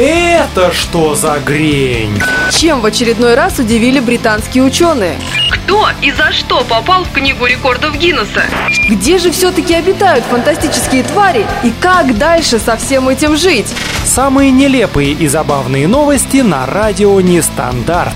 Это что за грень? Чем в очередной раз удивили британские ученые? Кто и за что попал в Книгу рекордов Гиннесса? Где же все-таки обитают фантастические твари и как дальше со всем этим жить? Самые нелепые и забавные новости на радио Нестандарт.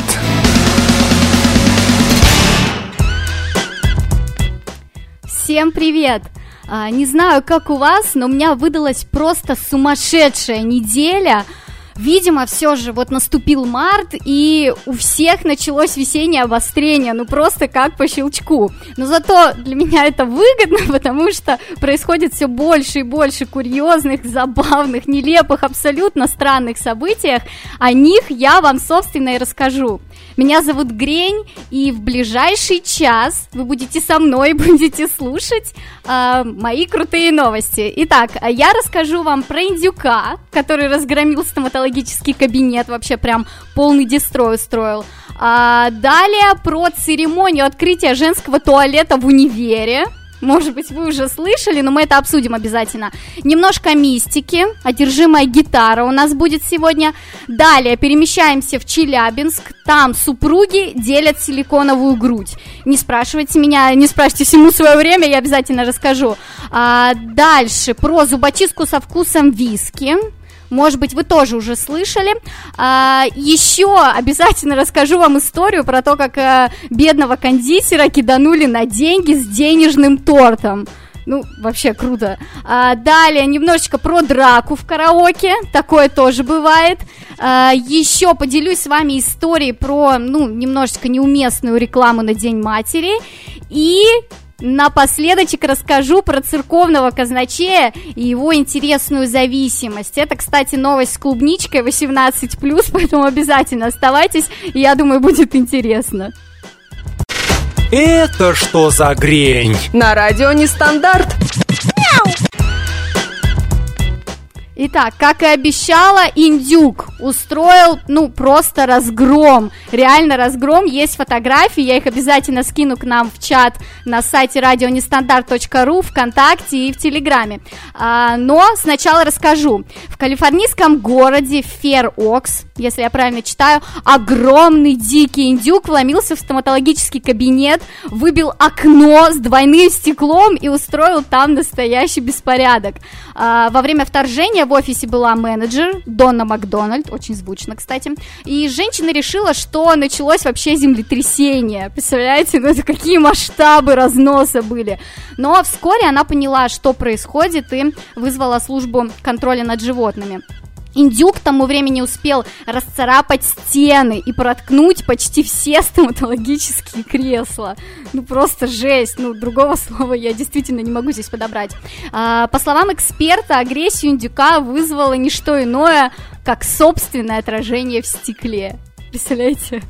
Всем привет! А, не знаю, как у вас, но у меня выдалась просто сумасшедшая неделя – Видимо, все же вот наступил март, и у всех началось весеннее обострение, ну просто как по щелчку. Но зато для меня это выгодно, потому что происходит все больше и больше курьезных, забавных, нелепых, абсолютно странных событиях. О них я вам, собственно, и расскажу. Меня зовут Грень, и в ближайший час вы будете со мной, будете слушать э, мои крутые новости. Итак, я расскажу вам про индюка, который разгромил стоматологический кабинет, вообще прям полный дестрой устроил. А, далее про церемонию открытия женского туалета в универе. Может быть, вы уже слышали, но мы это обсудим обязательно. Немножко мистики, одержимая гитара у нас будет сегодня. Далее перемещаемся в Челябинск. Там супруги делят силиконовую грудь. Не спрашивайте меня, не спрашивайте всему свое время, я обязательно расскажу. А, дальше про зубочистку со вкусом виски. Может быть, вы тоже уже слышали. А, еще обязательно расскажу вам историю про то, как а, бедного кондитера киданули на деньги с денежным тортом. Ну, вообще круто. А, далее немножечко про драку в караоке. Такое тоже бывает. А, еще поделюсь с вами историей про, ну, немножечко неуместную рекламу на День матери. И Напоследочек расскажу про церковного казначея и его интересную зависимость. Это, кстати, новость с клубничкой 18+, поэтому обязательно оставайтесь, я думаю, будет интересно. Это что за грень? На радио Нестандарт. Итак, как и обещала, Индюк устроил, ну, просто разгром. Реально разгром. Есть фотографии, я их обязательно скину к нам в чат на сайте радионестандарт.ру, ВКонтакте и в Телеграме. А, но сначала расскажу. В калифорнийском городе Фер-Окс, если я правильно читаю, огромный дикий индюк вломился в стоматологический кабинет, выбил окно с двойным стеклом и устроил там настоящий беспорядок. А, во время вторжения в офисе была менеджер Донна Макдональд, очень звучно, кстати, и женщина решила, что началось вообще землетрясение. Представляете, ну это какие масштабы разноса были. Но вскоре она поняла, что происходит, и вызвала службу контроля над животными. Индюк к тому времени успел расцарапать стены и проткнуть почти все стоматологические кресла. Ну просто жесть, ну другого слова я действительно не могу здесь подобрать. А, по словам эксперта, агрессию индюка вызвало не что иное, как собственное отражение в стекле. Представляете?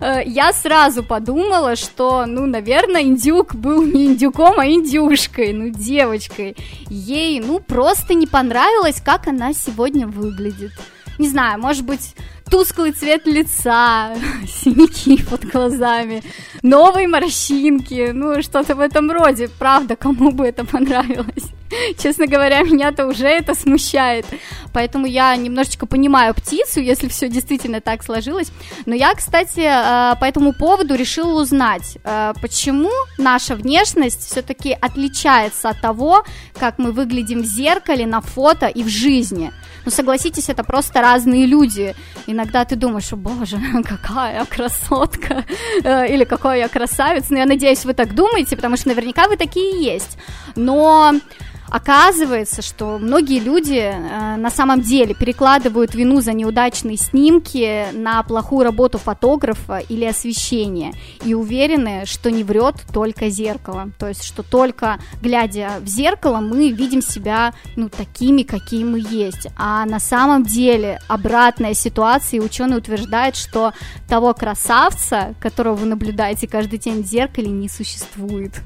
Э, я сразу подумала, что, ну, наверное, индюк был не индюком, а индюшкой, ну, девочкой. Ей, ну, просто не понравилось, как она сегодня выглядит. Не знаю, может быть, тусклый цвет лица, синяки под глазами, новые морщинки, ну, что-то в этом роде. Правда, кому бы это понравилось? Честно говоря, меня-то уже это смущает. Поэтому я немножечко понимаю птицу, если все действительно так сложилось. Но я, кстати, э, по этому поводу решила узнать, э, почему наша внешность все-таки отличается от того, как мы выглядим в зеркале, на фото и в жизни. Ну, согласитесь, это просто разные люди. Иногда ты думаешь, о боже, какая красотка, э, или какой я красавец. Но я надеюсь, вы так думаете, потому что наверняка вы такие есть. Но Оказывается, что многие люди э, на самом деле перекладывают вину за неудачные снимки на плохую работу фотографа или освещения и уверены, что не врет только зеркало. То есть, что только глядя в зеркало мы видим себя ну, такими, какие мы есть. А на самом деле обратная ситуация, и ученые утверждают, что того красавца, которого вы наблюдаете каждый день в зеркале, не существует.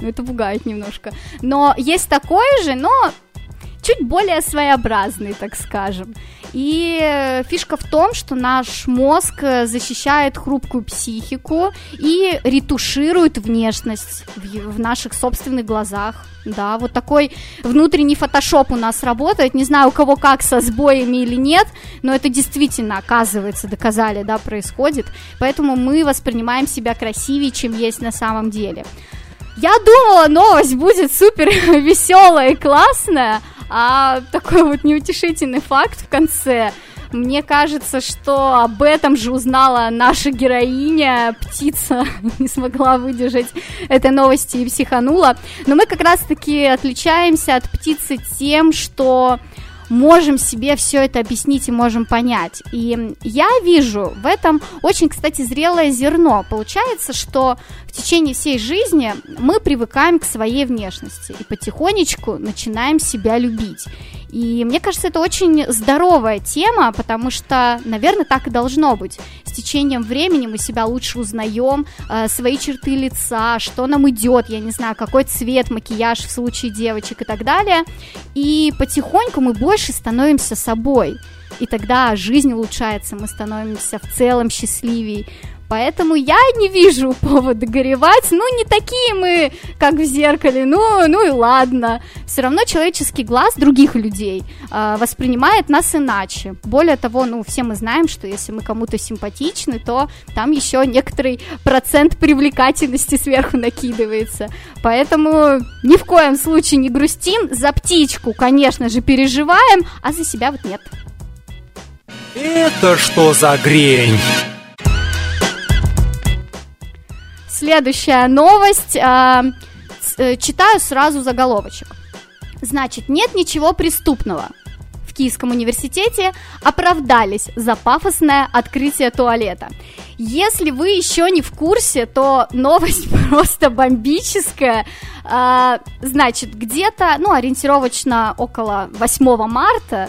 Ну, это пугает немножко. Но есть такое же, но чуть более своеобразный, так скажем. И фишка в том, что наш мозг защищает хрупкую психику и ретуширует внешность в, в наших собственных глазах. Да, вот такой внутренний фотошоп у нас работает. Не знаю, у кого как со сбоями или нет, но это действительно, оказывается, доказали, да, происходит. Поэтому мы воспринимаем себя красивее, чем есть на самом деле. Я думала, новость будет супер веселая и классная, а такой вот неутешительный факт в конце. Мне кажется, что об этом же узнала наша героиня, птица, не смогла выдержать этой новости и психанула. Но мы как раз-таки отличаемся от птицы тем, что можем себе все это объяснить и можем понять. И я вижу в этом очень, кстати, зрелое зерно. Получается, что в течение всей жизни мы привыкаем к своей внешности и потихонечку начинаем себя любить. И мне кажется, это очень здоровая тема, потому что, наверное, так и должно быть. С течением времени мы себя лучше узнаем, э, свои черты лица, что нам идет, я не знаю, какой цвет, макияж в случае девочек и так далее. И потихоньку мы больше становимся собой. И тогда жизнь улучшается, мы становимся в целом счастливее. Поэтому я не вижу повода горевать. Ну, не такие мы, как в зеркале. Ну, ну и ладно. Все равно человеческий глаз других людей э, воспринимает нас иначе. Более того, ну, все мы знаем, что если мы кому-то симпатичны, то там еще некоторый процент привлекательности сверху накидывается. Поэтому ни в коем случае не грустим. За птичку, конечно же, переживаем, а за себя вот нет. Это что за грень? Следующая новость. А, э, читаю сразу заголовочек. Значит, нет ничего преступного. В Киевском университете оправдались за пафосное открытие туалета. Если вы еще не в курсе, то новость просто бомбическая. А, значит, где-то, ну, ориентировочно около 8 марта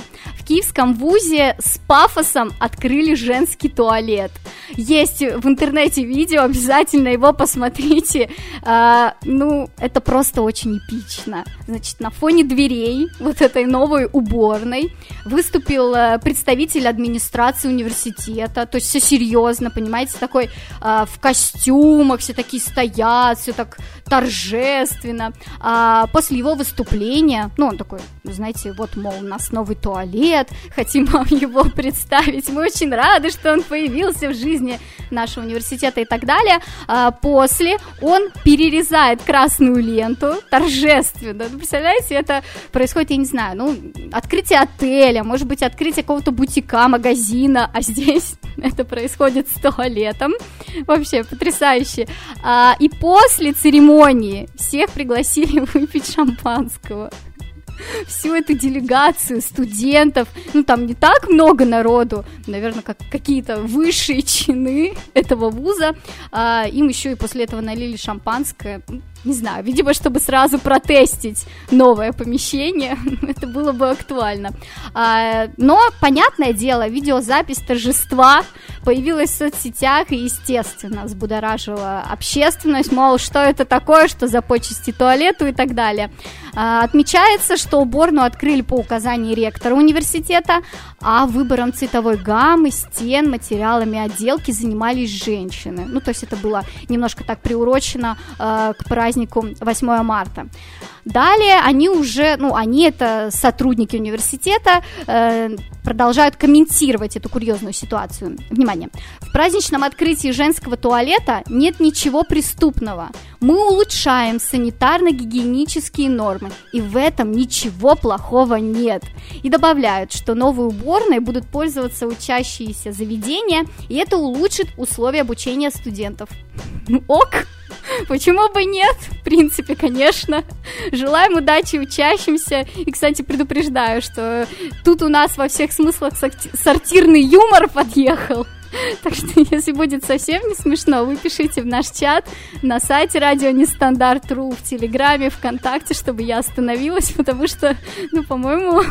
Киевском вузе с пафосом открыли женский туалет. Есть в интернете видео, обязательно его посмотрите. А, ну, это просто очень эпично. Значит, на фоне дверей вот этой новой уборной выступил э, представитель администрации университета, то есть все серьезно, понимаете, такой а, в костюмах, все такие стоят, все так торжественно. А, после его выступления, ну, он такой, знаете, вот, мол, у нас новый туалет, хотим вам его представить, мы очень рады, что он появился в жизни нашего университета и так далее. А, после он перерезает красную ленту торжественно. Ну, представляете, это происходит, я не знаю, ну, открытие отеля, может быть, открытие какого-то бутика, магазина, а здесь это происходит с туалетом. Вообще потрясающе. А, и после церемонии всех пригласили выпить шампанского. Всю эту делегацию студентов, ну там не так много народу, наверное, как какие-то высшие чины этого вуза, а, им еще и после этого налили шампанское, не знаю, видимо, чтобы сразу протестить новое помещение, это было бы актуально. А, но, понятное дело, видеозапись торжества появилась в соцсетях и, естественно, взбудоражила общественность, мол, что это такое, что за почести туалету и так далее. А, отмечается, что уборную открыли по указанию ректора университета, а выбором цветовой гаммы, стен, материалами отделки занимались женщины. Ну, то есть это было немножко так приурочено э, к празднику 8 марта. Далее они уже, ну, они это сотрудники университета, э, продолжают комментировать эту курьезную ситуацию. Внимание. В праздничном открытии женского туалета нет ничего преступного. Мы улучшаем санитарно-гигиенические нормы, и в этом ничего плохого нет. И добавляют, что новые уборные будут пользоваться учащиеся заведения, и это улучшит условия обучения студентов. Ок! Почему бы нет? В принципе, конечно. Желаем удачи учащимся. И, кстати, предупреждаю, что тут у нас во всех смыслах сортирный юмор подъехал. Так что, если будет совсем не смешно, вы пишите в наш чат на сайте радио Нестандарт.ру, в Телеграме, ВКонтакте, чтобы я остановилась, потому что, ну, по-моему,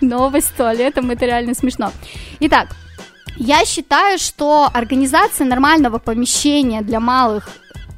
новость с туалетом это реально смешно. Итак, я считаю, что организация нормального помещения для малых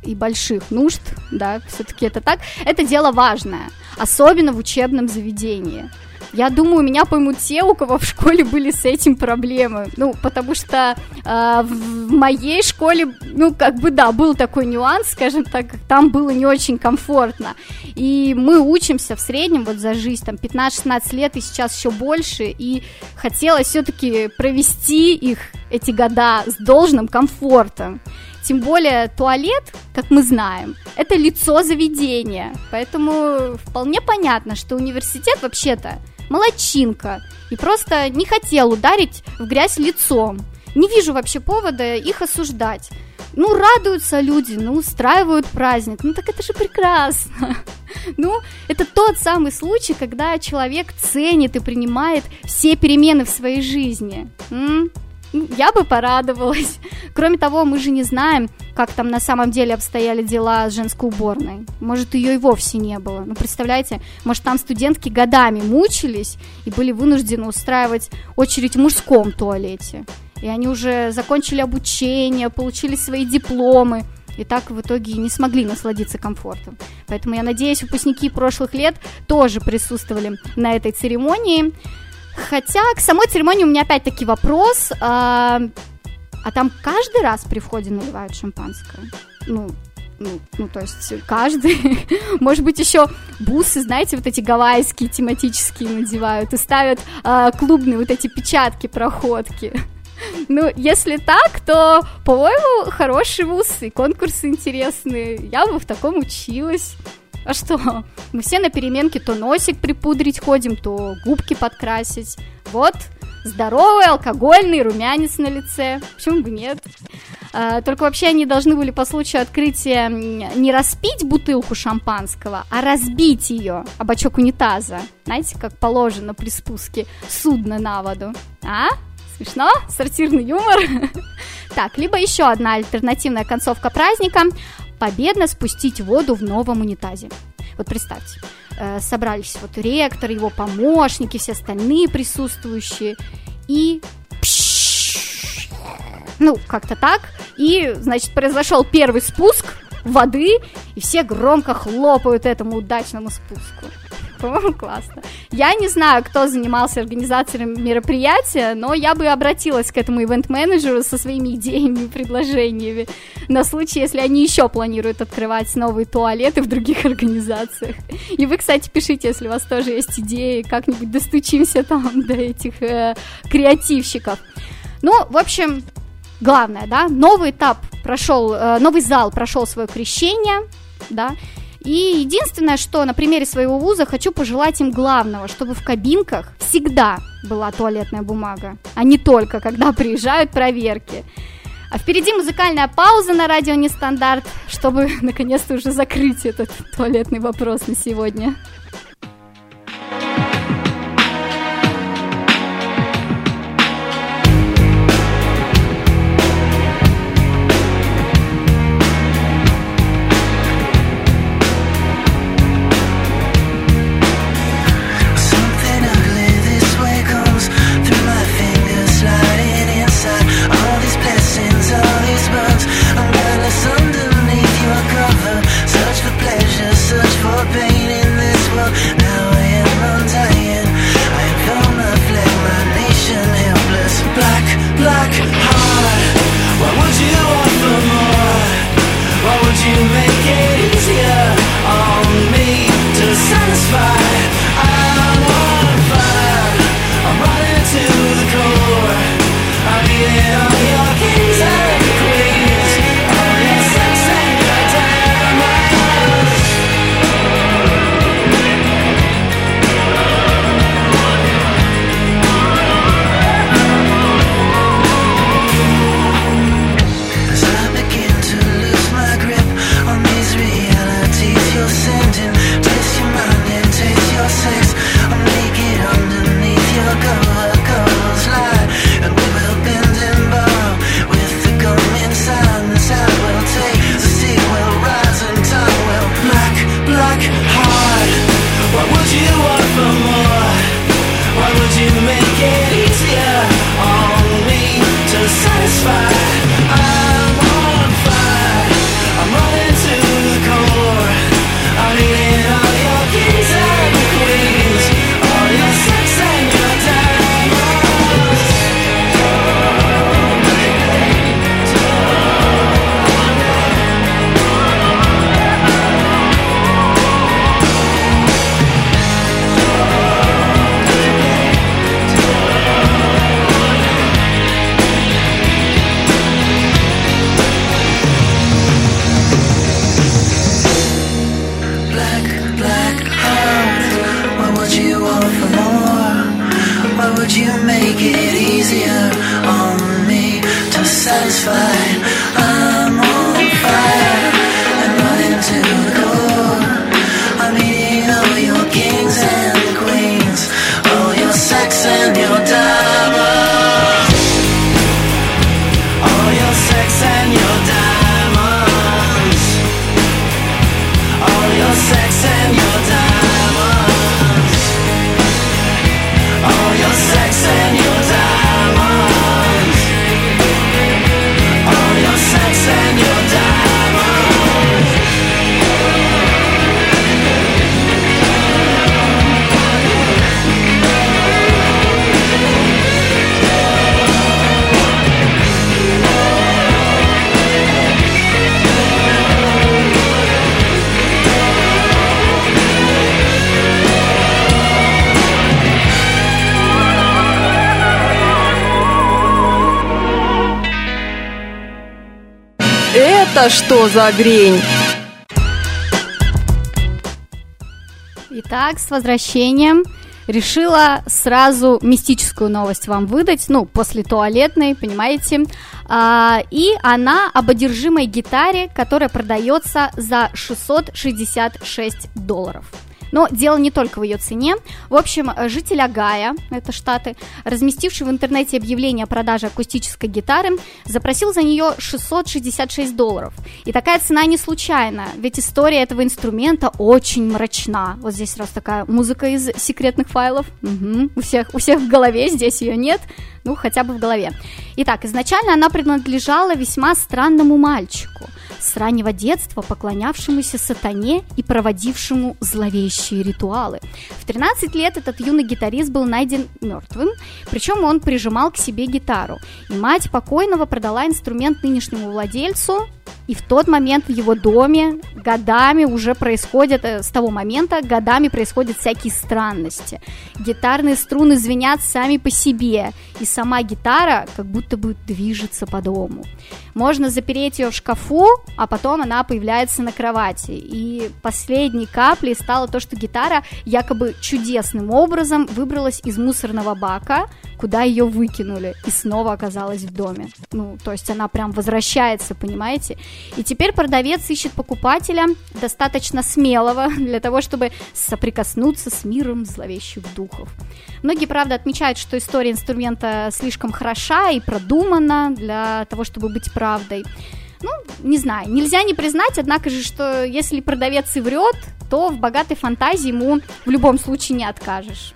и больших нужд, да, все-таки это так, это дело важное, особенно в учебном заведении. Я думаю, меня поймут те, у кого в школе были с этим проблемы. Ну, потому что э, в моей школе, ну, как бы, да, был такой нюанс, скажем так, там было не очень комфортно. И мы учимся в среднем вот за жизнь, там, 15-16 лет, и сейчас еще больше, и хотелось все-таки провести их, эти года, с должным комфортом. Тем более туалет, как мы знаем, это лицо заведения. Поэтому вполне понятно, что университет вообще-то молочинка. И просто не хотел ударить в грязь лицом. Не вижу вообще повода их осуждать. Ну, радуются люди, ну, устраивают праздник. Ну, так это же прекрасно. Ну, это тот самый случай, когда человек ценит и принимает все перемены в своей жизни. М? Я бы порадовалась. Кроме того, мы же не знаем, как там на самом деле обстояли дела с женской уборной. Может, ее и вовсе не было. Ну, представляете, может, там студентки годами мучились и были вынуждены устраивать очередь в мужском туалете. И они уже закончили обучение, получили свои дипломы, и так в итоге не смогли насладиться комфортом. Поэтому я надеюсь, выпускники прошлых лет тоже присутствовали на этой церемонии. Хотя к самой церемонии у меня опять-таки вопрос. А, а там каждый раз при входе наливают шампанское? Ну, ну, ну, то есть каждый, может быть, еще бусы, знаете, вот эти гавайские тематические надевают и ставят э, клубные вот эти печатки, проходки. Ну, если так, то, по-моему, хороший вуз и конкурсы интересные. Я бы в таком училась. А что? Мы все на переменке то носик припудрить ходим, то губки подкрасить. Вот, здоровый алкогольный румянец на лице. Почему бы нет? А, только вообще они должны были по случаю открытия не распить бутылку шампанского, а разбить ее о бачок унитаза. Знаете, как положено при спуске судна на воду. А? Смешно? Сортирный юмор? Так, либо еще одна альтернативная концовка праздника победно спустить воду в новом унитазе. Вот представьте, э, собрались вот ректор, его помощники, все остальные присутствующие, и ну, как-то так, и, значит, произошел первый спуск воды, и все громко хлопают этому удачному спуску. По-моему, классно. Я не знаю, кто занимался организацией мероприятия, но я бы обратилась к этому ивент-менеджеру со своими идеями и предложениями на случай, если они еще планируют открывать новые туалеты в других организациях. И вы, кстати, пишите, если у вас тоже есть идеи, как-нибудь достучимся там до этих э, креативщиков. Ну, в общем, главное, да, новый этап прошел, э, новый зал прошел свое крещение, да, и единственное, что на примере своего вуза хочу пожелать им главного, чтобы в кабинках всегда была туалетная бумага, а не только когда приезжают проверки. А впереди музыкальная пауза на радио Нестандарт, чтобы наконец-то уже закрыть этот туалетный вопрос на сегодня. Это что за грень? Итак, с возвращением. Решила сразу мистическую новость вам выдать, ну, после туалетной, понимаете. А, и она об одержимой гитаре, которая продается за 666 долларов. Но дело не только в ее цене. В общем, житель Агая, это Штаты, разместивший в интернете объявление о продаже акустической гитары, запросил за нее 666 долларов. И такая цена не случайна, ведь история этого инструмента очень мрачна. Вот здесь раз такая музыка из секретных файлов. Мгм. У, всех, у всех в голове, здесь ее нет, ну хотя бы в голове. Итак, изначально она принадлежала весьма странному мальчику – с раннего детства поклонявшемуся сатане и проводившему зловещие ритуалы. В 13 лет этот юный гитарист был найден мертвым, причем он прижимал к себе гитару. И мать покойного продала инструмент нынешнему владельцу, и в тот момент в его доме годами уже происходят, э, с того момента годами происходят всякие странности. Гитарные струны звенят сами по себе, и сама гитара как будто бы движется по дому. Можно запереть ее в шкафу, а потом она появляется на кровати. И последней каплей стало то, что гитара якобы чудесным образом выбралась из мусорного бака, куда ее выкинули, и снова оказалась в доме. Ну, то есть она прям возвращается, понимаете? И теперь продавец ищет покупателя достаточно смелого для того, чтобы соприкоснуться с миром зловещих духов. Многие, правда, отмечают, что история инструмента слишком хороша и продумана для того, чтобы быть правдой. Ну, не знаю, нельзя не признать, однако же, что если продавец и врет, то в богатой фантазии ему в любом случае не откажешь.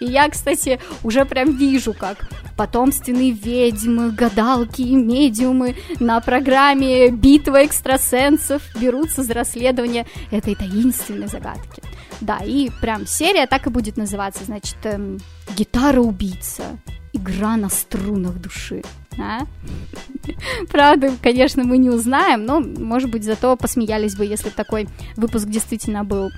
И я, кстати, уже прям вижу, как потомственные ведьмы, гадалки и медиумы на программе «Битва экстрасенсов» берутся за расследование этой таинственной загадки. Да, и прям серия так и будет называться, значит, эм, «Гитара-убийца. Игра на струнах души». А? Правда, конечно, мы не узнаем, но, может быть, зато посмеялись бы, если такой выпуск действительно был.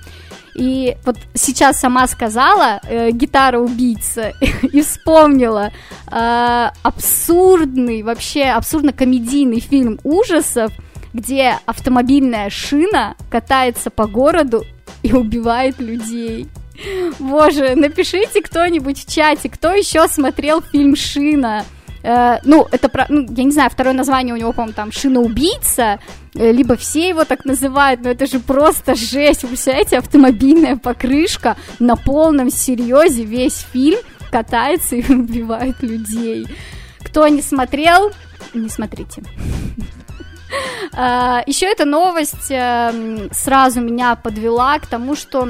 И вот сейчас сама сказала э, гитара убийца и вспомнила э, абсурдный, вообще абсурдно-комедийный фильм ужасов, где автомобильная шина катается по городу и убивает людей. Боже, напишите кто-нибудь в чате, кто еще смотрел фильм Шина. Э, ну, это, про, ну, я не знаю, второе название у него, по-моему, там «Шиноубийца», э, либо все его так называют, но это же просто жесть. Вы представляете, автомобильная покрышка на полном серьезе весь фильм катается и убивает людей. Кто не смотрел, не смотрите. А, Еще эта новость эм, сразу меня подвела к тому, что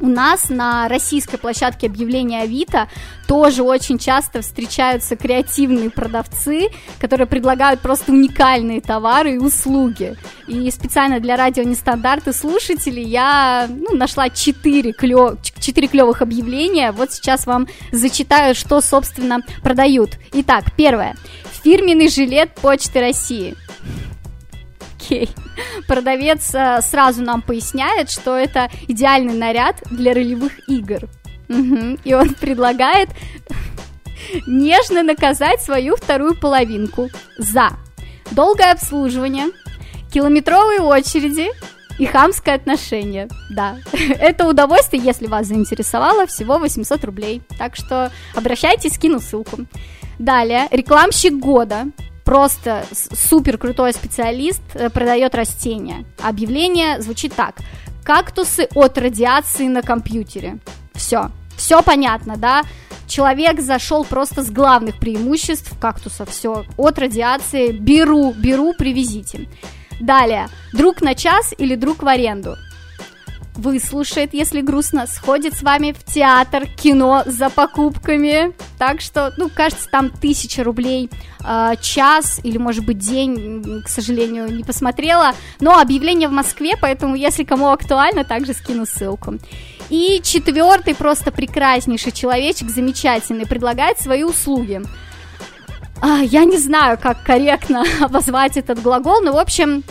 у нас на российской площадке объявления Авито тоже очень часто встречаются креативные продавцы, которые предлагают просто уникальные товары и услуги. И специально для радио нестандарты слушателей я ну, нашла 4, клё... 4 клевых объявления. Вот сейчас вам зачитаю, что, собственно, продают. Итак, первое. Фирменный жилет Почты России. Окей. Продавец э, сразу нам поясняет, что это идеальный наряд для ролевых игр. Мгм. И он предлагает нежно наказать свою вторую половинку за долгое обслуживание, километровые очереди и хамское отношение. Да, это удовольствие, если вас заинтересовало, всего 800 рублей. Так что обращайтесь, скину ссылку. Далее, рекламщик года. Просто супер крутой специалист э, продает растения. Объявление звучит так. Кактусы от радиации на компьютере. Все, все понятно, да? Человек зашел просто с главных преимуществ кактуса. Все, от радиации беру, беру, привезите. Далее, друг на час или друг в аренду выслушает, если грустно, сходит с вами в театр, кино за покупками. Так что, ну, кажется, там тысяча рублей э, час или, может быть, день, к сожалению, не посмотрела. Но объявление в Москве, поэтому, если кому актуально, также скину ссылку. И четвертый, просто прекраснейший человечек, замечательный, предлагает свои услуги. А, я не знаю, как корректно обозвать этот глагол, но, в общем,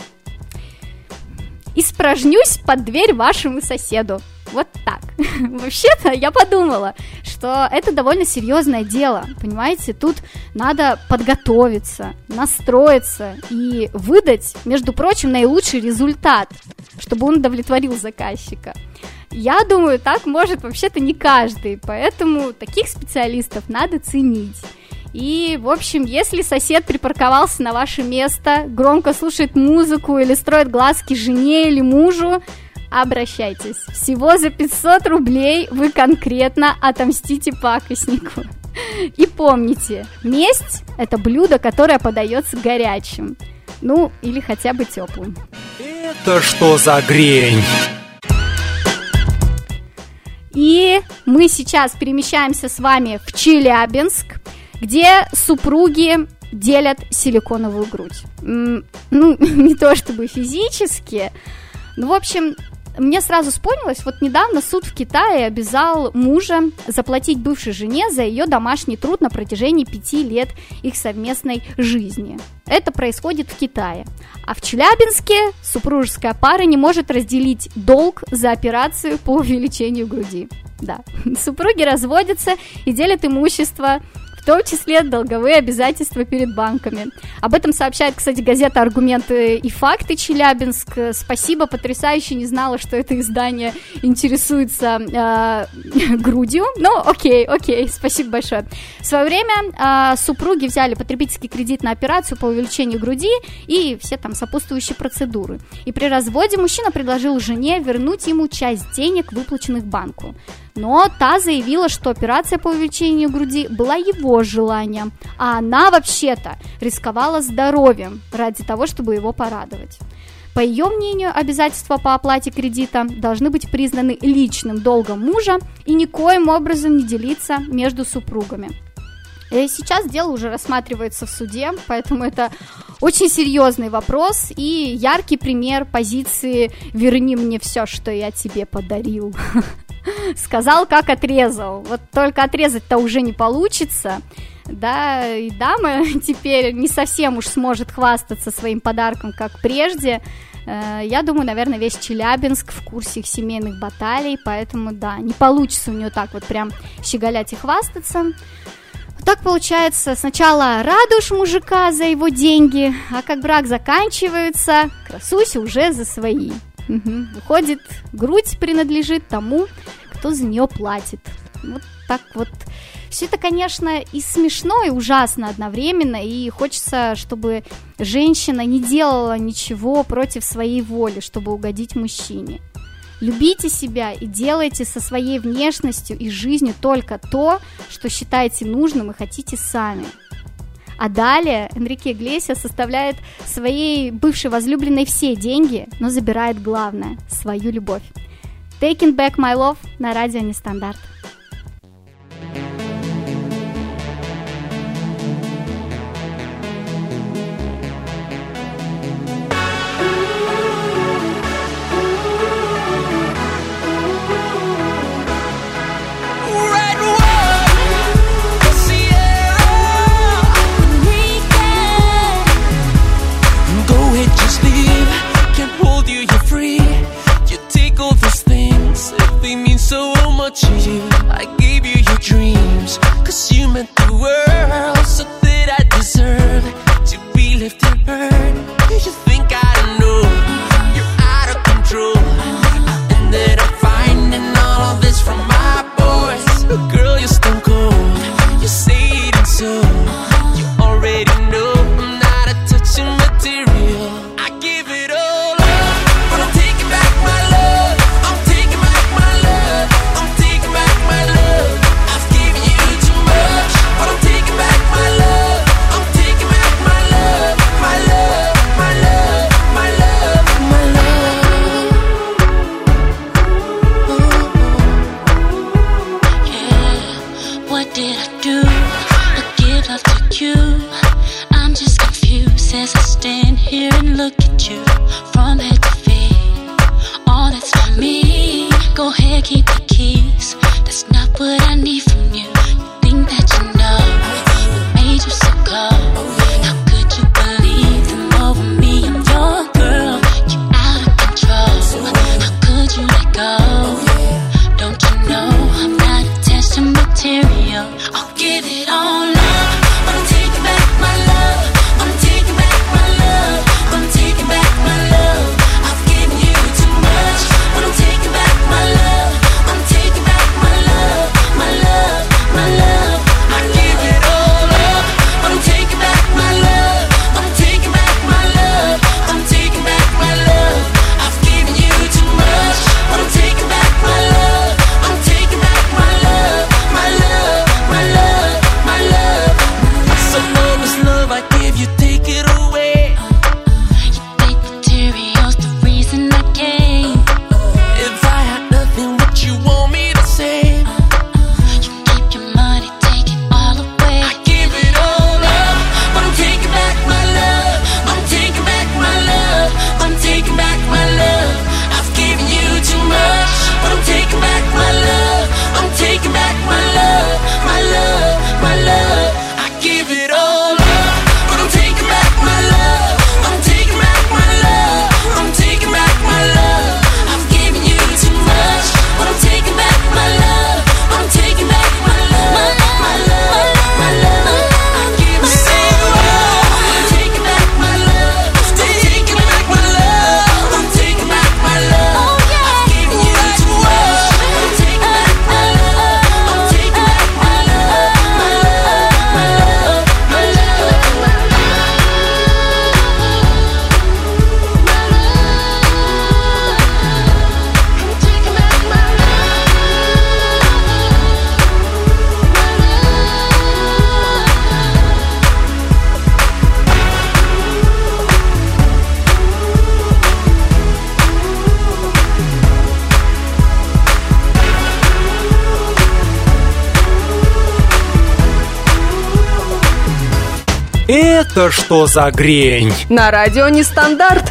испражнюсь под дверь вашему соседу. Вот так. Вообще-то я подумала, что это довольно серьезное дело, понимаете? Тут надо подготовиться, настроиться и выдать, между прочим, наилучший результат, чтобы он удовлетворил заказчика. Я думаю, так может вообще-то не каждый, поэтому таких специалистов надо ценить. И, в общем, если сосед припарковался на ваше место, громко слушает музыку или строит глазки жене или мужу, обращайтесь. Всего за 500 рублей вы конкретно отомстите пакостнику. И помните, месть – это блюдо, которое подается горячим. Ну, или хотя бы теплым. Это что за грень? И мы сейчас перемещаемся с вами в Челябинск – где супруги делят силиконовую грудь. Ну, не то чтобы физически, но, в общем, мне сразу вспомнилось, вот недавно суд в Китае обязал мужа заплатить бывшей жене за ее домашний труд на протяжении пяти лет их совместной жизни. Это происходит в Китае. А в Челябинске супружеская пара не может разделить долг за операцию по увеличению груди. Да, супруги разводятся и делят имущество том числе долговые обязательства перед банками. Об этом сообщает, кстати, газета «Аргументы и факты Челябинск». Спасибо, потрясающе, не знала, что это издание интересуется э, грудью. Ну, окей, окей, спасибо большое. В свое время э, супруги взяли потребительский кредит на операцию по увеличению груди и все там сопутствующие процедуры. И при разводе мужчина предложил жене вернуть ему часть денег, выплаченных банку. Но та заявила, что операция по увеличению груди была его желанием, а она вообще-то рисковала здоровьем ради того, чтобы его порадовать. По ее мнению, обязательства по оплате кредита должны быть признаны личным долгом мужа и никоим образом не делиться между супругами. И сейчас дело уже рассматривается в суде, поэтому это очень серьезный вопрос и яркий пример позиции «верни мне все, что я тебе подарил». сказал, как отрезал. Вот только отрезать-то уже не получится. Да, и дама теперь не совсем уж сможет хвастаться своим подарком, как прежде. Э, я думаю, наверное, весь Челябинск в курсе их семейных баталий, поэтому, да, не получится у нее так вот прям щеголять и хвастаться. Так получается, сначала радуешь мужика за его деньги, а как брак заканчивается, красуйся уже за свои. Выходит, грудь принадлежит тому, кто за нее платит. Вот так вот. Все это, конечно, и смешно, и ужасно одновременно, и хочется, чтобы женщина не делала ничего против своей воли, чтобы угодить мужчине. Любите себя и делайте со своей внешностью и жизнью только то, что считаете нужным и хотите сами. А далее Энрике Иглесия составляет своей бывшей возлюбленной все деньги, но забирает главное – свою любовь. Taking Back My Love на радио Нестандарт. more to you I gave you your dreams Cause you meant the world. So that I deserve To be lifted Do you think I know? Что за грень? На радио нестандарт.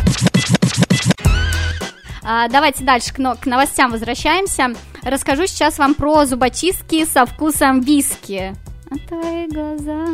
А, давайте дальше к, но- к новостям возвращаемся. Расскажу сейчас вам про зубочистки со вкусом виски. А твои глаза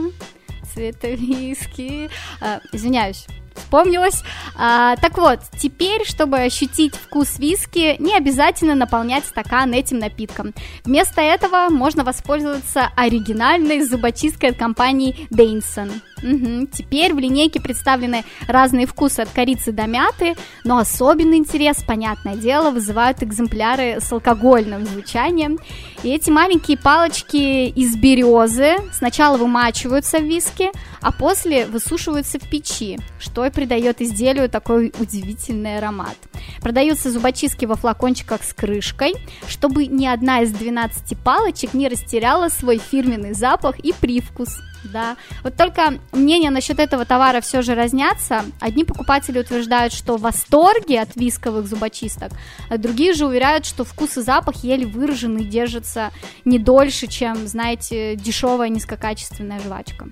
цвета виски. А, извиняюсь. Вспомнилось. А, так вот, теперь, чтобы ощутить вкус виски, не обязательно наполнять стакан этим напитком. Вместо этого можно воспользоваться оригинальной зубочисткой от компании Dainson. Мгм. Теперь в линейке представлены разные вкусы от корицы до мяты, но особенный интерес, понятное дело, вызывают экземпляры с алкогольным звучанием. И эти маленькие палочки из березы сначала вымачиваются в виски, а после высушиваются в печи, что и придает изделию такой удивительный аромат. Продаются зубочистки во флакончиках с крышкой, чтобы ни одна из 12 палочек не растеряла свой фирменный запах и привкус. Да, вот только мнения насчет этого товара все же разнятся. Одни покупатели утверждают, что в восторге от висковых зубочисток, а другие же уверяют, что вкус и запах еле выражены и держатся не дольше, чем, знаете, дешевая низкокачественная жвачка.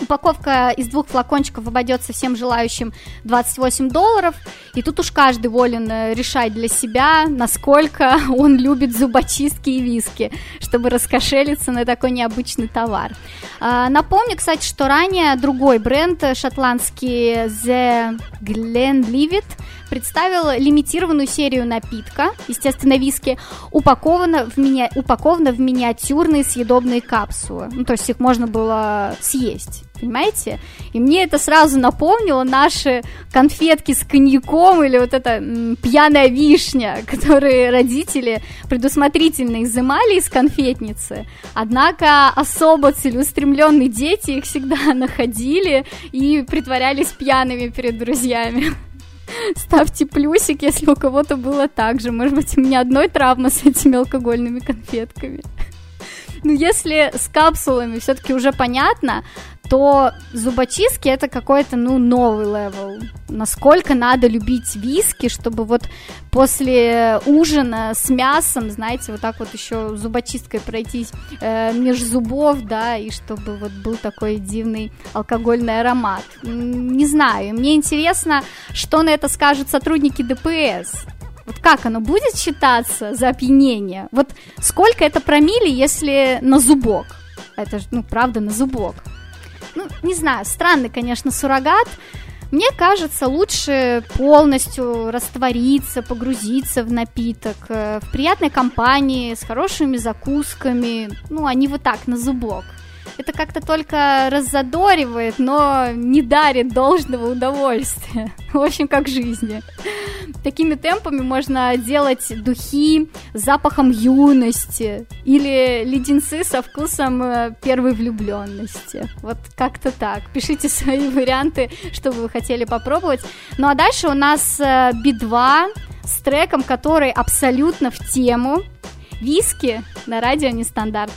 Упаковка из двух флакончиков обойдется всем желающим 28 долларов, и тут уж каждый волен э, решать для себя, насколько он любит зубочистки и виски, чтобы раскошелиться на такой необычный товар. А, Напомню, кстати, что ранее другой бренд, э, шотландский The Glenlivet, представил лимитированную серию напитка, естественно, виски, упаковано в, мини... упаковано в миниатюрные съедобные капсулы. Ну, то есть их можно было съесть. Понимаете? И мне это сразу напомнило наши конфетки с коньяком или вот эта м, пьяная вишня, которые родители предусмотрительно изымали из конфетницы. Однако особо целеустремленные дети их всегда находили и притворялись пьяными перед друзьями. Ставьте плюсик, если у кого-то было так же. Может быть, у меня одной травма с этими алкогольными конфетками. Ну, если с капсулами все-таки уже понятно, то зубочистки это какой-то, ну, новый level. Насколько надо любить виски, чтобы вот после ужина с мясом, знаете, вот так вот еще зубочисткой пройтись э, меж зубов, да, и чтобы вот был такой дивный алкогольный аромат. Не знаю, мне интересно, что на это скажут сотрудники ДПС. Вот как оно будет считаться за опьянение? Вот сколько это промили, если на зубок? Это же, ну, правда, на зубок. Ну, не знаю, странный, конечно, суррогат. Мне кажется, лучше полностью раствориться, погрузиться в напиток, э, в приятной компании, с хорошими закусками, ну, а не вот так, на зубок. Это как-то только раззадоривает, но не дарит должного удовольствия. В общем, как жизни. Такими темпами можно делать духи с запахом юности или леденцы со вкусом э, первой влюбленности. Вот как-то так. Пишите свои варианты, что вы хотели попробовать. Ну а дальше у нас э, Би-2 с треком, который абсолютно в тему. Виски на радио Нестандарт.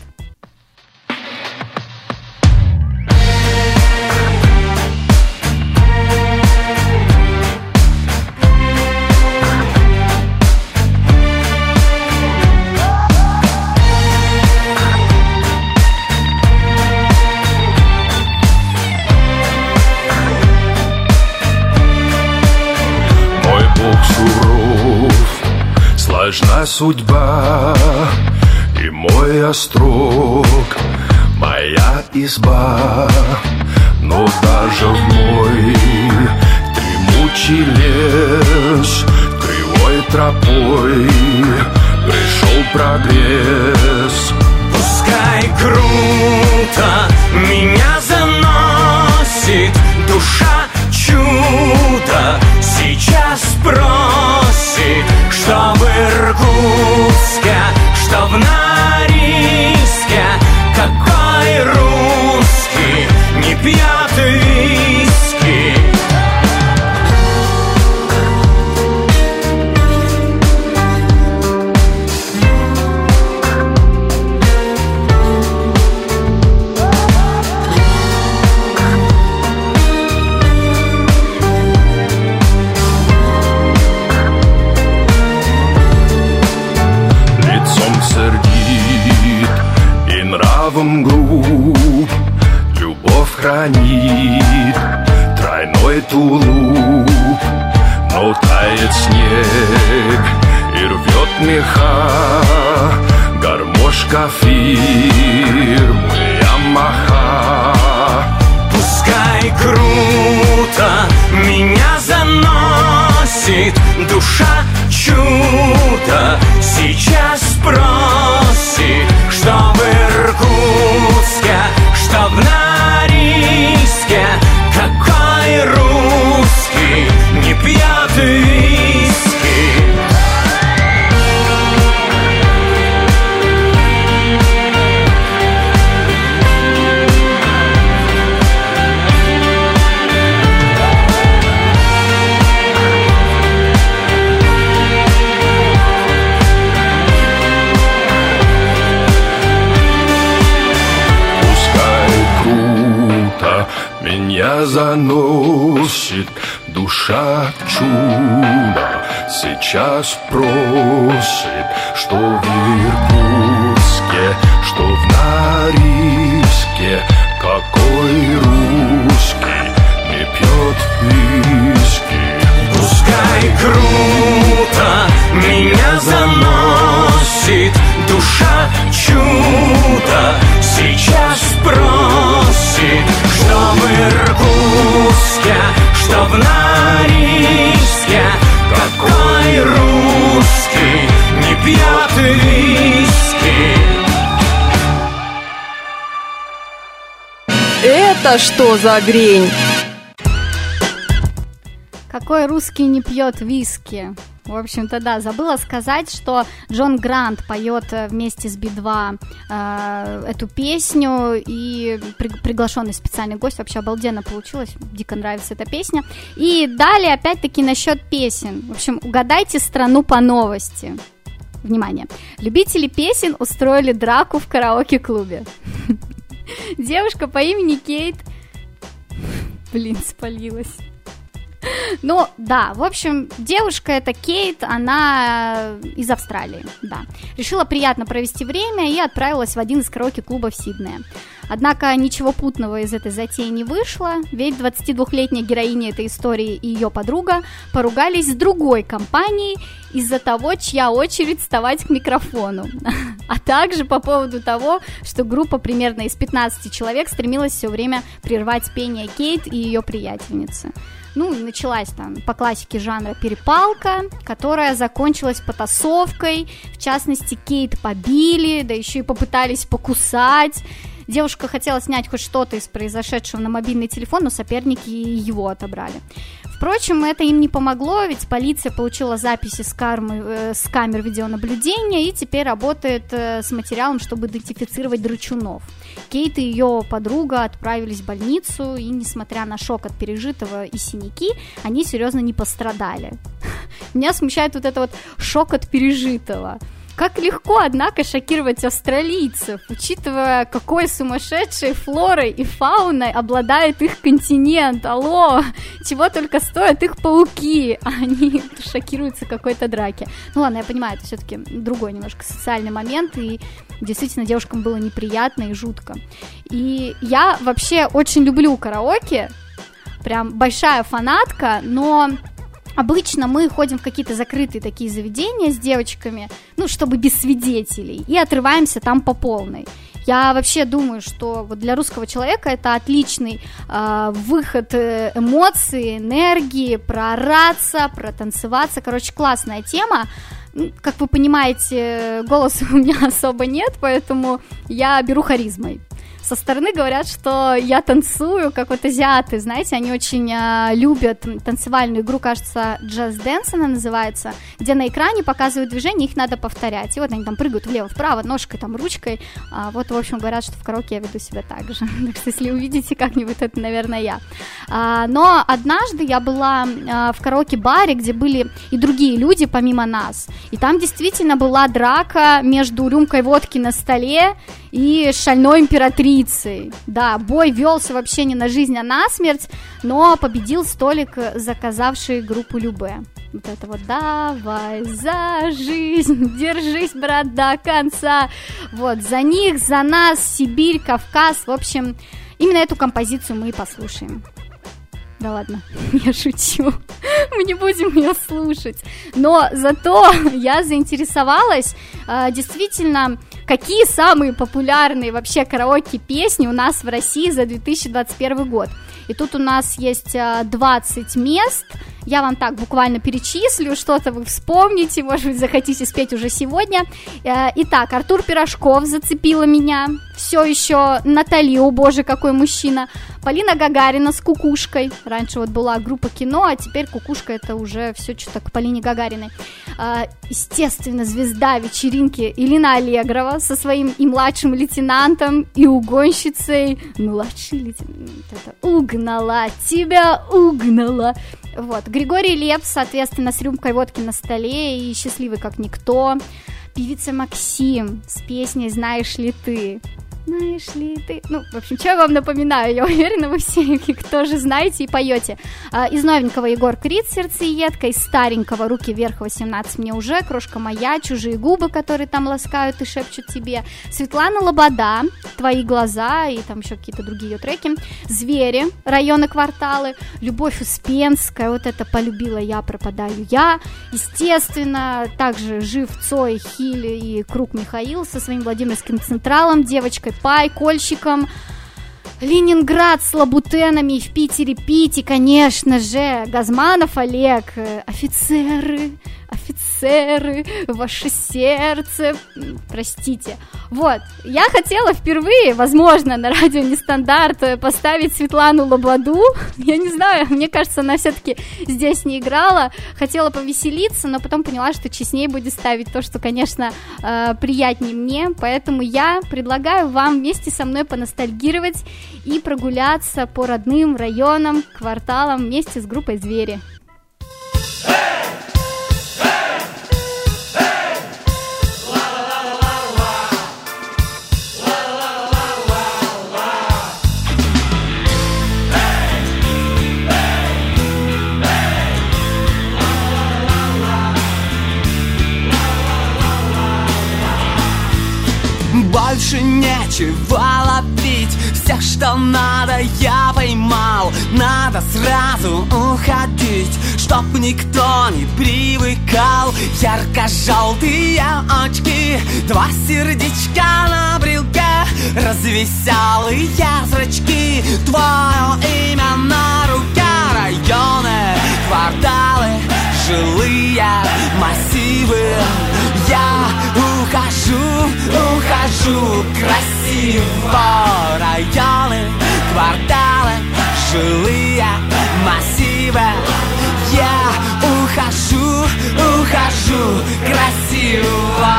Сложна судьба. И мой острог, моя изба. Но даже в мой дремучий лес Кривой тропой. Пришел прогресс. Пускай круто меня заносит душа чудо Иркутске, что в Норильске, какой русский не пьет заносит Душа чудо сейчас просит Что в Иркутске, что в Норильске Какой русский не пьет виски. Пускай круто меня заносит душа чудо Иркутске, что в Норильске, какой русский не пьет виски. Это что за грень? Какой русский не пьет виски? В общем-то, да, забыла сказать, что Джон Грант поет э, вместе с Би-2 э, эту песню, и при- приглашенный специальный гость, вообще обалденно получилось, дико нравится эта песня. И далее, опять-таки, насчет песен. В общем, угадайте страну по новости. Внимание! Любители песен устроили драку в караоке-клубе. Девушка по имени Кейт... Блин, спалилась. Ну, да, в общем, девушка это Кейт, она из Австралии, да. Решила приятно провести время и отправилась в один из караоке-клубов Сиднея. Однако ничего путного из этой затеи не вышло, ведь 22-летняя героиня этой истории и ее подруга поругались с другой компанией из-за того, чья очередь вставать к микрофону, а также по поводу того, что группа примерно из 15 человек стремилась все время прервать пение Кейт и ее приятельницы. Ну, началась там по классике жанра перепалка, которая закончилась потасовкой, в частности, Кейт побили, да еще и попытались покусать, Девушка хотела снять хоть что-то из произошедшего на мобильный телефон, но соперники его отобрали. Впрочем, это им не помогло, ведь полиция получила записи с, кармы, э, с камер видеонаблюдения и теперь работает э, с материалом, чтобы идентифицировать драчунов. Кейт и ее подруга отправились в больницу, и несмотря на шок от пережитого и синяки, они серьезно не пострадали. Меня смущает вот это вот шок от пережитого. Как легко, однако, шокировать австралийцев, учитывая, какой сумасшедшей флорой и фауной обладает их континент. Алло, чего только стоят их пауки, а они шокируются какой-то драке. Ну ладно, я понимаю, это все-таки другой немножко социальный момент, и действительно девушкам было неприятно и жутко. И я вообще очень люблю караоке, прям большая фанатка, но Обычно мы ходим в какие-то закрытые такие заведения с девочками, ну, чтобы без свидетелей, и отрываемся там по полной. Я вообще думаю, что вот для русского человека это отличный э, выход э, эмоций, энергии, проораться, протанцеваться. Короче, классная тема. Как вы понимаете, голоса у меня особо нет, поэтому я беру харизмой со стороны говорят, что я танцую, как вот азиаты, знаете, они очень э, любят танцевальную игру, кажется, Just Dance она называется, где на экране показывают движения, их надо повторять. И вот они там прыгают влево-вправо, ножкой, там, ручкой. А, вот, в общем, говорят, что в караоке я веду себя так же. так что, если увидите как-нибудь, это, наверное, я. А, но однажды я была а, в караоке-баре, где были и другие люди, помимо нас. И там действительно была драка между рюмкой водки на столе и шальной императрицей. Да, бой велся вообще не на жизнь, а на смерть, но победил столик, заказавший группу Любе. Вот это вот «Давай за жизнь, держись, брат, до конца». Вот, за них, за нас, Сибирь, Кавказ. В общем, именно эту композицию мы и послушаем. Да ладно, я шучу. Мы не будем ее слушать. Но зато я заинтересовалась э, действительно, какие самые популярные вообще караоке песни у нас в России за 2021 год. И тут у нас есть 20 мест. Я вам так буквально перечислю, что-то вы вспомните, может быть, захотите спеть уже сегодня. Э, итак, Артур Пирожков зацепила меня. Все еще Натали, о боже, какой мужчина. Полина Гагарина с кукушкой. Раньше вот была группа кино, а теперь кукушка это уже все что-то к Полине Гагариной. Э, естественно, звезда вечеринки Илина Аллегрова со своим и младшим лейтенантом, и угонщицей. Младший лейтенант, это угнала, тебя угнала. Вот, Григорий Лепс, соответственно, с рюмкой водки на столе и счастливый как никто. Певица Максим с песней «Знаешь ли ты?» Знаешь ли ты... Ну, в общем, что я вам напоминаю? Я уверена, вы все их тоже знаете и поете. А, из новенького Егор Крид «Сердцеедка», из старенького «Руки вверх» 18 мне уже, «Крошка моя», «Чужие губы», которые там ласкают и шепчут тебе, Светлана Лобода, «Твои глаза» и там еще какие-то другие ее треки, «Звери», «Районы, кварталы», «Любовь Успенская», вот это «Полюбила я, пропадаю я», естественно, также «Жив Цой», «Хиль» и «Круг Михаил» со своим Владимирским Централом, девочкой Пай, Кольщиком, Ленинград с лабутенами, в Питере. Пити, конечно же, Газманов Олег, э, офицеры, офицеры, ваше сердце, простите. Вот, я хотела впервые, возможно, на радио Нестандарт поставить Светлану Лободу, я не знаю, мне кажется, она все-таки здесь не играла, хотела повеселиться, но потом поняла, что честнее будет ставить то, что, конечно, э, приятнее мне, поэтому я предлагаю вам вместе со мной поностальгировать и прогуляться по родным районам, кварталам вместе с группой «Звери». Нечего ловить Все, что надо, я поймал. Надо сразу уходить Чтоб никто не привыкал. Ярко-желтые очки Два сердечка на брелке. Развеселые зрачки Твое имя на руке. Районы, кварталы, жилые массивы. Я ухожу, ухожу красиво Районы, кварталы, жилые массивы. Я ухожу, ухожу красиво.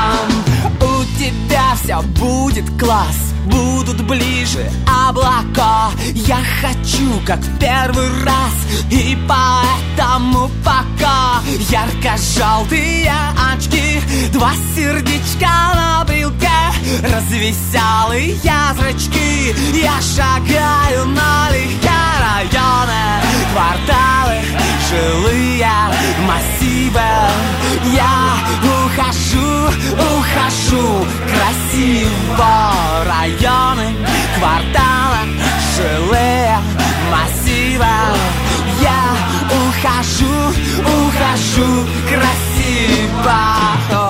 У тебя все будет класс Будут ближе облака. Я хочу, как в первый раз И поэтому пока. Ярко-желтые очки Два сердечка на брелке Развеселые зрачки. Я шагаю налегке Районы, кварталы, жилые массивы Я ухожу, ухожу. Красиво Районы, кварталы, жилые массивы. Я ухожу, ухожу. Красиво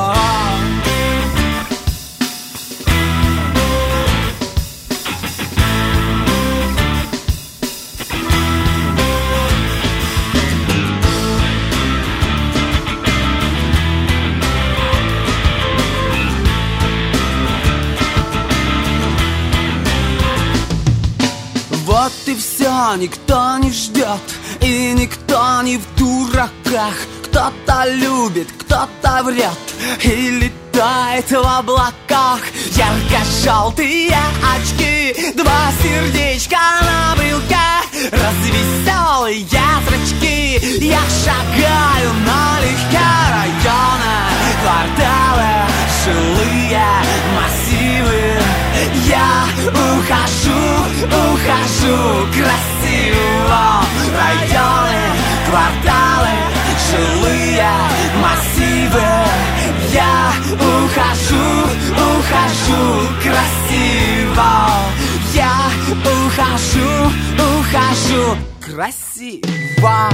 никто не ждет И никто не в дураках. Кто-то любит, кто-то врет И летает в облаках. Ярко-желтые очки Два сердечка на брелке. Развеселые зрачки Я шагаю налегке района. Кварталы, жилые массивы Я ухожу, ухожу красиво. Районы, кварталы, жилые массивы. Я ухожу, ухожу красиво. Я ухожу, ухожу красиво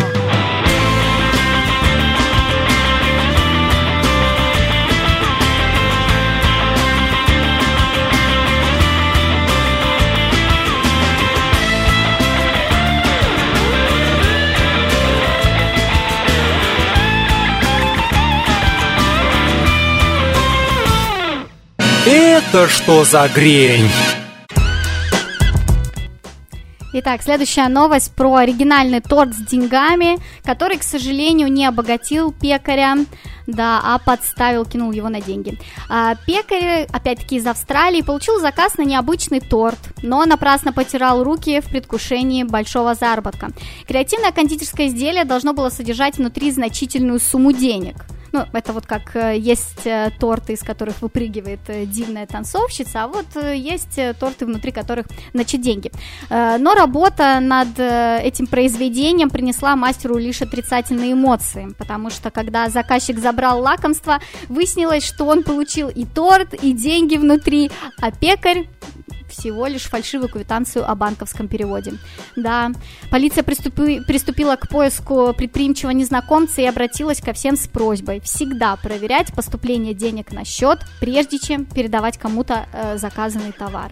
Это что за грень? Итак, следующая новость про оригинальный торт с деньгами, который, к сожалению, не обогатил пекаря, да, а подставил, кинул его на деньги. А, пекарь, опять-таки из Австралии, получил заказ на необычный торт, но напрасно потирал руки в предвкушении большого заработка. Креативное кондитерское изделие должно было содержать внутри значительную сумму денег – ну, это вот как э, есть э, торты, из которых выпрыгивает э, дивная танцовщица, а вот есть торты, внутри которых, значит, деньги. Но работа над этим произведением принесла мастеру лишь отрицательные эмоции, потому что когда заказчик забрал лакомство, выяснилось, что он получил и торт, и деньги внутри, а пекарь всего лишь фальшивую квитанцию о банковском переводе. Да, полиция приступи, приступила к поиску предприимчивого незнакомца и обратилась ко всем с просьбой всегда проверять поступление денег на счет, прежде чем передавать кому-то э, заказанный товар.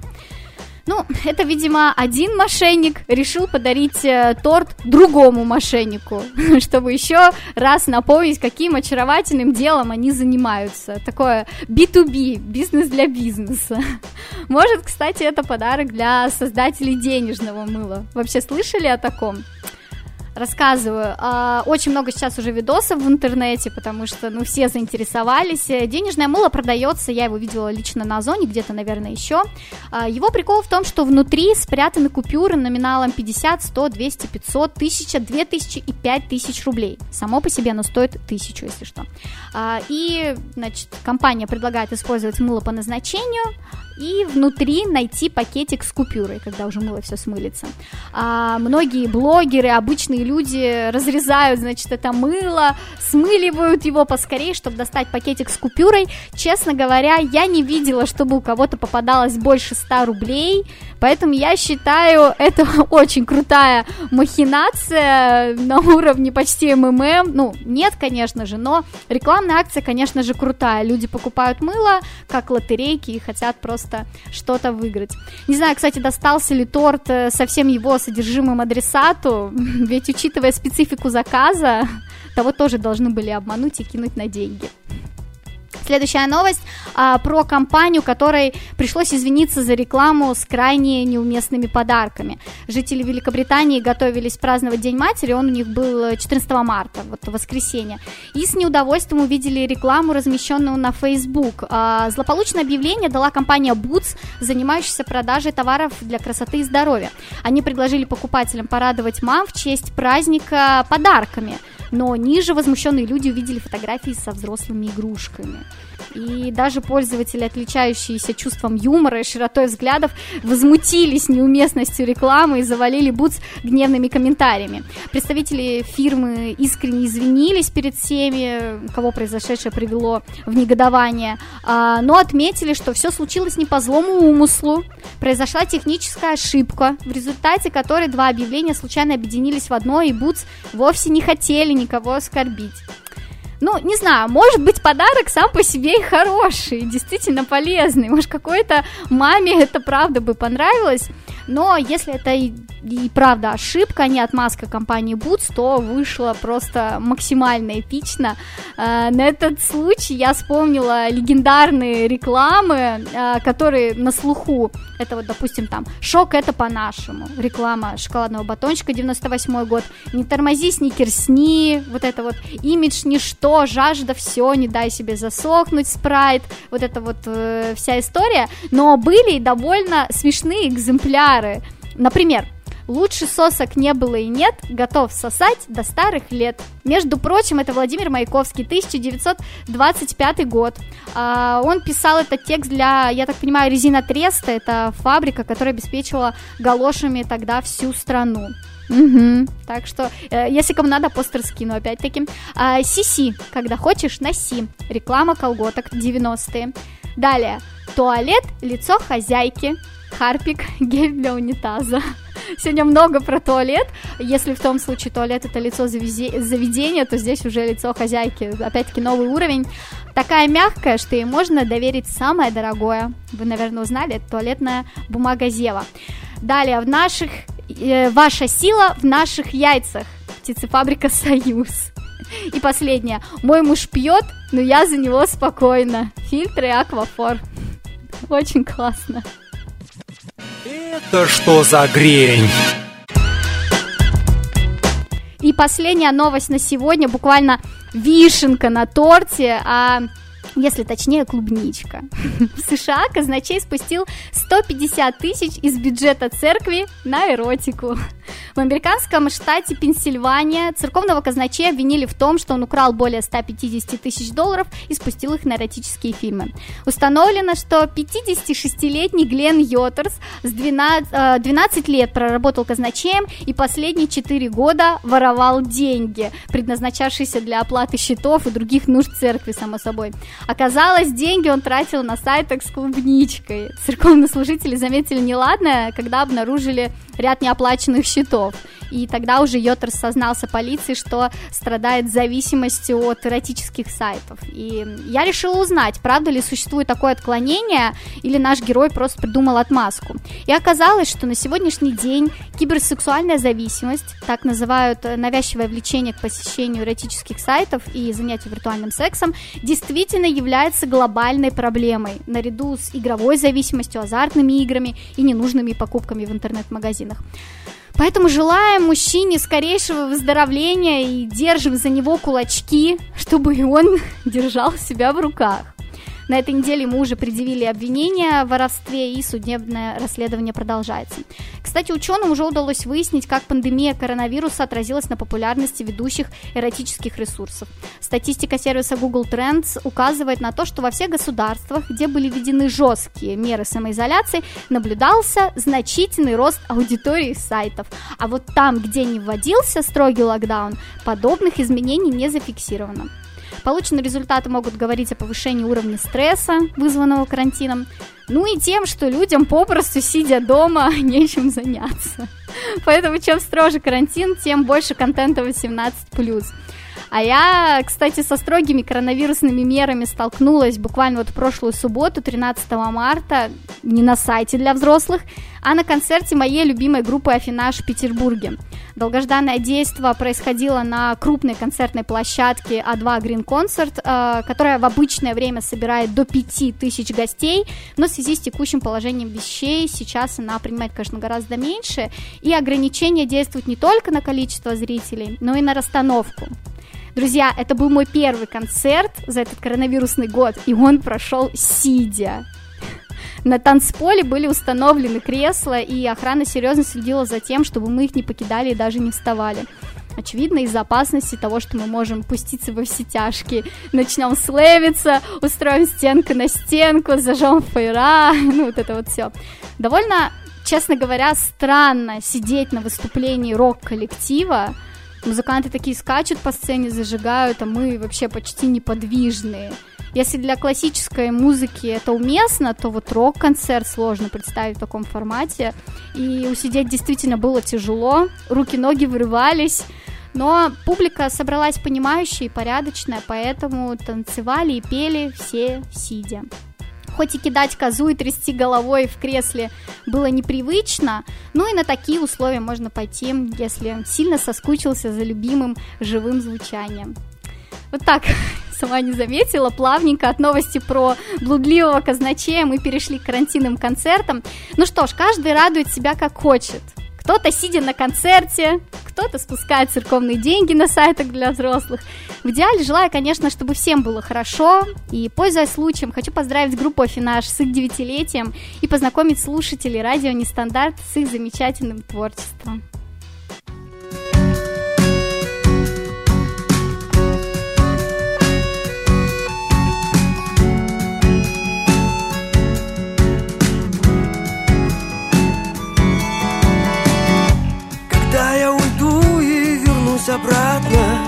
Ну, это, видимо, один мошенник решил подарить э, торт другому мошеннику, чтобы еще раз напомнить, каким очаровательным делом они занимаются. Такое B2B, бизнес для бизнеса. Может, кстати, это подарок для создателей денежного мыла. Вообще слышали о таком? Рассказываю. А, очень много сейчас уже видосов в интернете, потому что, ну, все заинтересовались. Денежное мыло продается, я его видела лично на Озоне, где-то, наверное, еще. А, его прикол в том, что внутри спрятаны купюры номиналом 50, 100, 200, 500, 1000, 2000 и 5000 рублей. Само по себе оно стоит 1000, если что. А, и, значит, компания предлагает использовать мыло по назначению, и внутри найти пакетик с купюрой, когда уже мыло все смылится. А многие блогеры, обычные люди разрезают, значит, это мыло, смыливают его поскорее, чтобы достать пакетик с купюрой. Честно говоря, я не видела, чтобы у кого-то попадалось больше 100 рублей, поэтому я считаю, это очень крутая махинация на уровне почти МММ. Ну, нет, конечно же, но рекламная акция, конечно же, крутая. Люди покупают мыло, как лотерейки, и хотят просто что-то выиграть. Не знаю, кстати, достался ли торт э, со всем его содержимым адресату, ведь учитывая специфику заказа, того тоже должны были обмануть и кинуть на деньги. Следующая новость а, про компанию, которой пришлось извиниться за рекламу с крайне неуместными подарками. Жители Великобритании готовились праздновать День матери, он у них был 14 марта, вот воскресенье, и с неудовольствием увидели рекламу, размещенную на Facebook. А, злополучное объявление дала компания Boots, занимающаяся продажей товаров для красоты и здоровья. Они предложили покупателям порадовать мам в честь праздника подарками – но ниже возмущенные люди увидели фотографии со взрослыми игрушками. И даже пользователи, отличающиеся чувством юмора и широтой взглядов, возмутились неуместностью рекламы и завалили Бутс гневными комментариями. Представители фирмы искренне извинились перед всеми, кого произошедшее привело в негодование, а, но отметили, что все случилось не по злому умыслу. Произошла техническая ошибка, в результате которой два объявления случайно объединились в одно, и Бутс вовсе не хотели никого оскорбить. Ну, не знаю, может быть, подарок сам по себе и хороший, действительно полезный. Может, какой-то маме это правда бы понравилось. Но если это и, и правда ошибка, а не отмазка компании Boots, то вышло просто максимально эпично. Э, на этот случай я вспомнила легендарные рекламы, э, которые на слуху. Это вот, допустим, там «Шок – это по-нашему». Реклама шоколадного батончика, 98 год. «Не тормози, сникерсни». Вот это вот «Имидж ничто, жажда все, не дай себе засохнуть, спрайт». Вот это вот э, вся история. Но были довольно смешные экземпляры. Например, Лучше сосок не было и нет, готов сосать до старых лет. Между прочим, это Владимир Маяковский, 1925 год. А, он писал этот текст для, я так понимаю, резина Треста, это фабрика, которая обеспечивала галошами тогда всю страну. Угу. Так что, э, если кому надо, постер скину опять-таки. А, Сиси, когда хочешь, носи. Реклама колготок 90-е. Далее, туалет, лицо хозяйки. Харпик, гель для унитаза. Сегодня много про туалет. Если в том случае туалет это лицо заведения, то здесь уже лицо хозяйки. Опять-таки новый уровень. Такая мягкая, что ей можно доверить самое дорогое. Вы, наверное, узнали, это туалетная бумага Зева. Далее, в наших... Э, ваша сила в наших яйцах. Птицефабрика Союз. И последнее. Мой муж пьет, но я за него спокойно. Фильтры Аквафор. Очень классно. Это что за грень? И последняя новость на сегодня, буквально вишенка на торте, а если точнее клубничка. В США казначей спустил 150 тысяч из бюджета церкви на эротику. В американском штате Пенсильвания церковного казначея обвинили в том, что он украл более 150 тысяч долларов и спустил их на эротические фильмы. Установлено, что 56-летний Глен Йотерс с 12, 12 э, лет проработал казначеем и последние 4 года воровал деньги, предназначавшиеся для оплаты счетов и других нужд церкви, само собой. Оказалось, деньги он тратил на сайтах с клубничкой. Церковные служители заметили неладное, когда обнаружили ряд неоплаченных счетов. И тогда уже Йотер сознался полиции, что страдает зависимостью от эротических сайтов. И я решила узнать, правда ли существует такое отклонение, или наш герой просто придумал отмазку. И оказалось, что на сегодняшний день киберсексуальная зависимость, так называют навязчивое влечение к посещению эротических сайтов и занятию виртуальным сексом, действительно является глобальной проблемой, наряду с игровой зависимостью, азартными играми и ненужными покупками в интернет-магазинах. Поэтому желаем мужчине скорейшего выздоровления и держим за него кулачки, чтобы он держал себя в руках. На этой неделе ему уже предъявили обвинение в воровстве, и судебное расследование продолжается. Кстати, ученым уже удалось выяснить, как пандемия коронавируса отразилась на популярности ведущих эротических ресурсов. Статистика сервиса Google Trends указывает на то, что во всех государствах, где были введены жесткие меры самоизоляции, наблюдался значительный рост аудитории сайтов. А вот там, где не вводился строгий локдаун, подобных изменений не зафиксировано. Полученные результаты могут говорить о повышении уровня стресса, вызванного карантином, ну и тем, что людям попросту, сидя дома, нечем заняться. Поэтому чем строже карантин, тем больше контента 18+. А я, кстати, со строгими коронавирусными мерами столкнулась буквально вот в прошлую субботу, 13 марта, не на сайте для взрослых, а на концерте моей любимой группы «Афинаж» в Петербурге. Долгожданное действие происходило на крупной концертной площадке А2 Green Concert, э, которая в обычное время собирает до 5000 гостей, но в связи с текущим положением вещей сейчас она принимает, конечно, гораздо меньше, и ограничения действуют не только на количество зрителей, но и на расстановку. Друзья, это был мой первый концерт за этот коронавирусный год, и он прошел сидя. На танцполе были установлены кресла, и охрана серьезно следила за тем, чтобы мы их не покидали и даже не вставали. Очевидно, из-за опасности того, что мы можем пуститься во все тяжкие. Начнем слэвиться, устроим стенку на стенку, зажжем фейра, ну вот это вот все. Довольно, честно говоря, странно сидеть на выступлении рок-коллектива, Музыканты такие скачут по сцене, зажигают, а мы вообще почти неподвижные. Если для классической музыки это уместно, то вот рок-концерт сложно представить в таком формате. И усидеть действительно было тяжело, руки-ноги вырывались. Но публика собралась понимающая и порядочная, поэтому танцевали и пели все сидя. Хоть и кидать козу и трясти головой в кресле было непривычно, но и на такие условия можно пойти, если сильно соскучился за любимым живым звучанием. Вот так, сама не заметила, плавненько от новости про блудливого казначея мы перешли к карантинным концертам. Ну что ж, каждый радует себя как хочет. Кто-то сидя на концерте, кто-то спускает церковные деньги на сайтах для взрослых. В идеале желаю, конечно, чтобы всем было хорошо. И, пользуясь случаем, хочу поздравить группу Афинаж с их девятилетием и познакомить слушателей радио Нестандарт с их замечательным творчеством. Вернусь обратно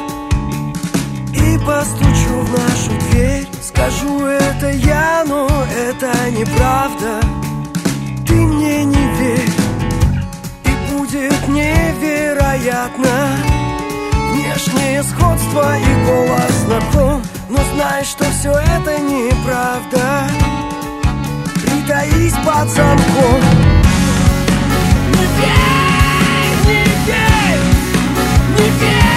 И постучу в нашу дверь. Скажу, это я, но это неправда. Ты мне не верь И будет невероятно. Внешнее сходство и голос знаком Но знай, что все это неправда. Притаись под замком не верь,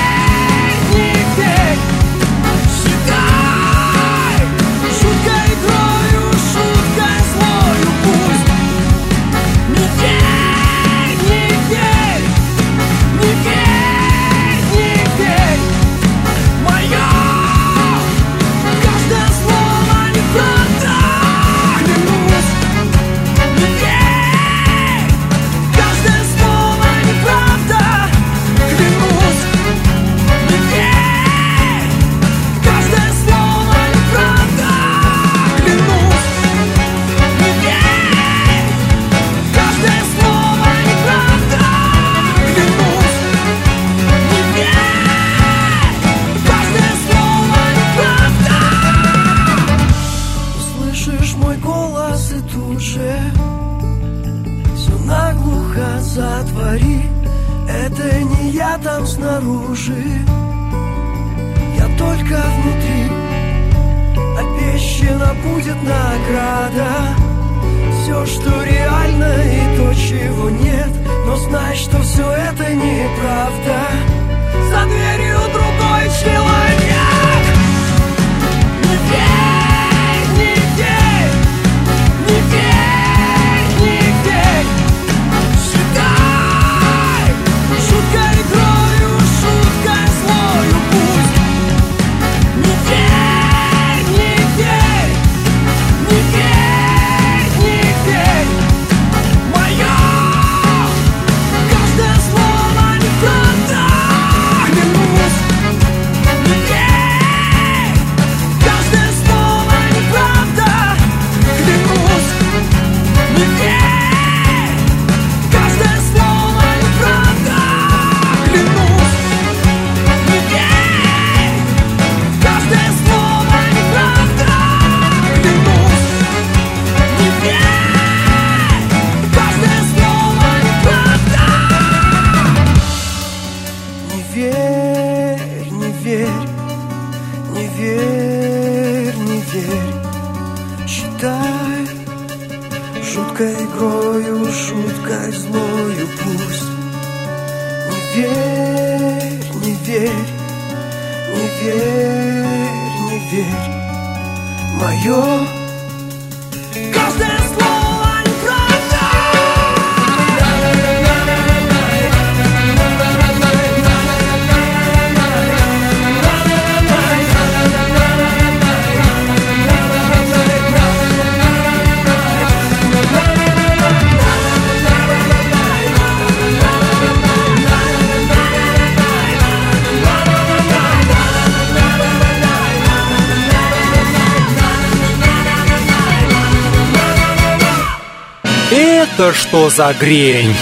за грень?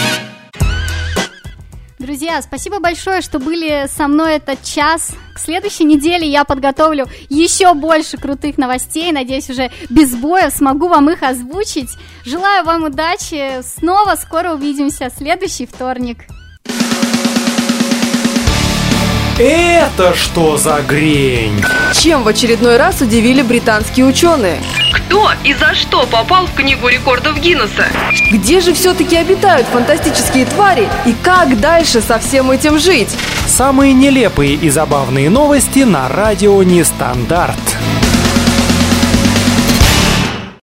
Друзья, спасибо большое, что были со мной этот час. К следующей неделе я подготовлю еще больше крутых новостей. Надеюсь, уже без боя смогу вам их озвучить. Желаю вам удачи. Снова скоро увидимся. Следующий вторник. Это что за грень? Чем в очередной раз удивили британские ученые? Кто и за что попал в Книгу рекордов Гиннесса? Где же все-таки обитают фантастические твари и как дальше со всем этим жить? Самые нелепые и забавные новости на радио Нестандарт.